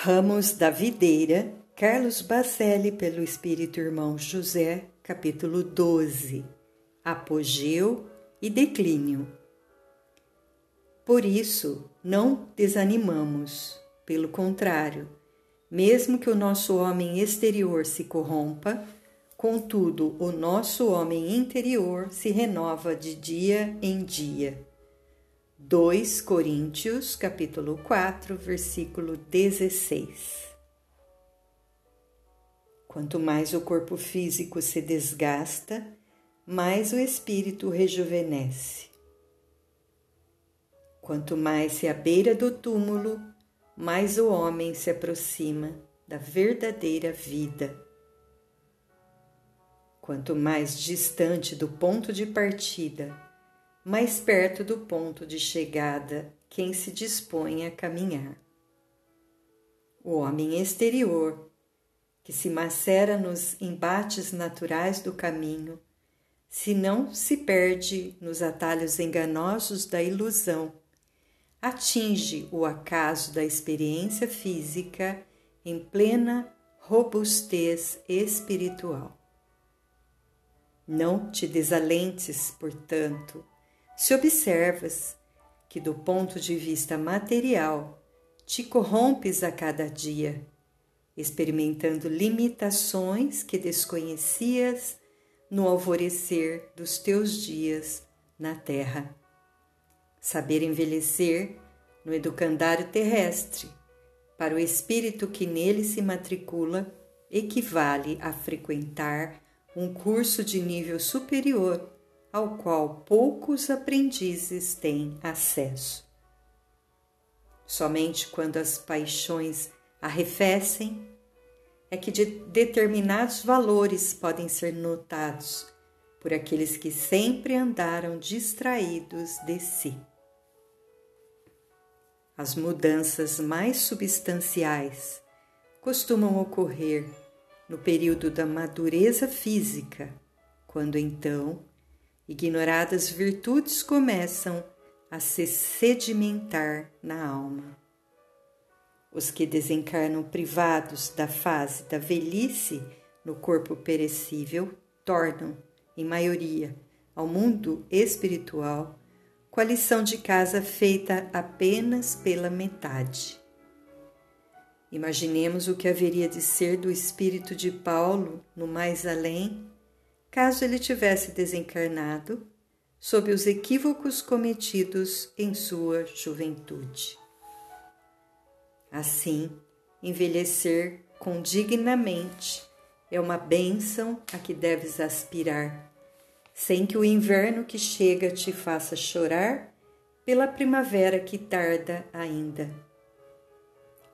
Ramos da Videira, Carlos Bacelli, pelo Espírito Irmão José, capítulo 12 Apogeu e Declínio. Por isso, não desanimamos, pelo contrário, mesmo que o nosso homem exterior se corrompa, contudo, o nosso homem interior se renova de dia em dia 2 Coríntios, capítulo 4, versículo 16. Quanto mais o corpo físico se desgasta, mais o espírito rejuvenesce. Quanto mais se à beira do túmulo, mais o homem se aproxima da verdadeira vida. Quanto mais distante do ponto de partida, mais perto do ponto de chegada quem se dispõe a caminhar. O homem exterior, que se macera nos embates naturais do caminho, se não se perde nos atalhos enganosos da ilusão, atinge o acaso da experiência física em plena robustez espiritual. Não te desalentes, portanto, se observas que, do ponto de vista material, te corrompes a cada dia, experimentando limitações que desconhecias no alvorecer dos teus dias na terra. Saber envelhecer no educandário terrestre, para o espírito que nele se matricula, equivale a frequentar um curso de nível superior ao qual poucos aprendizes têm acesso. Somente quando as paixões arrefecem é que de determinados valores podem ser notados por aqueles que sempre andaram distraídos de si. As mudanças mais substanciais costumam ocorrer no período da madureza física, quando então ignoradas virtudes começam a se sedimentar na alma. Os que desencarnam privados da fase da velhice no corpo perecível tornam, em maioria, ao mundo espiritual com a lição de casa feita apenas pela metade. Imaginemos o que haveria de ser do espírito de Paulo no mais além caso ele tivesse desencarnado sob os equívocos cometidos em sua juventude. Assim, envelhecer condignamente é uma bênção a que deves aspirar, sem que o inverno que chega te faça chorar pela primavera que tarda ainda.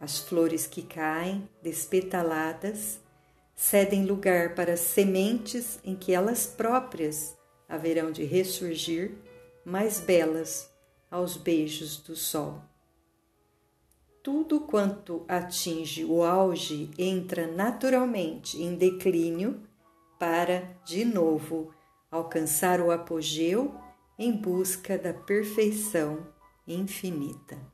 As flores que caem, despetaladas, cedem lugar para sementes em que elas próprias haverão de ressurgir mais belas aos beijos do sol. Tudo quanto atinge o auge entra naturalmente em declínio para, de novo, alcançar o apogeu em busca da perfeição infinita.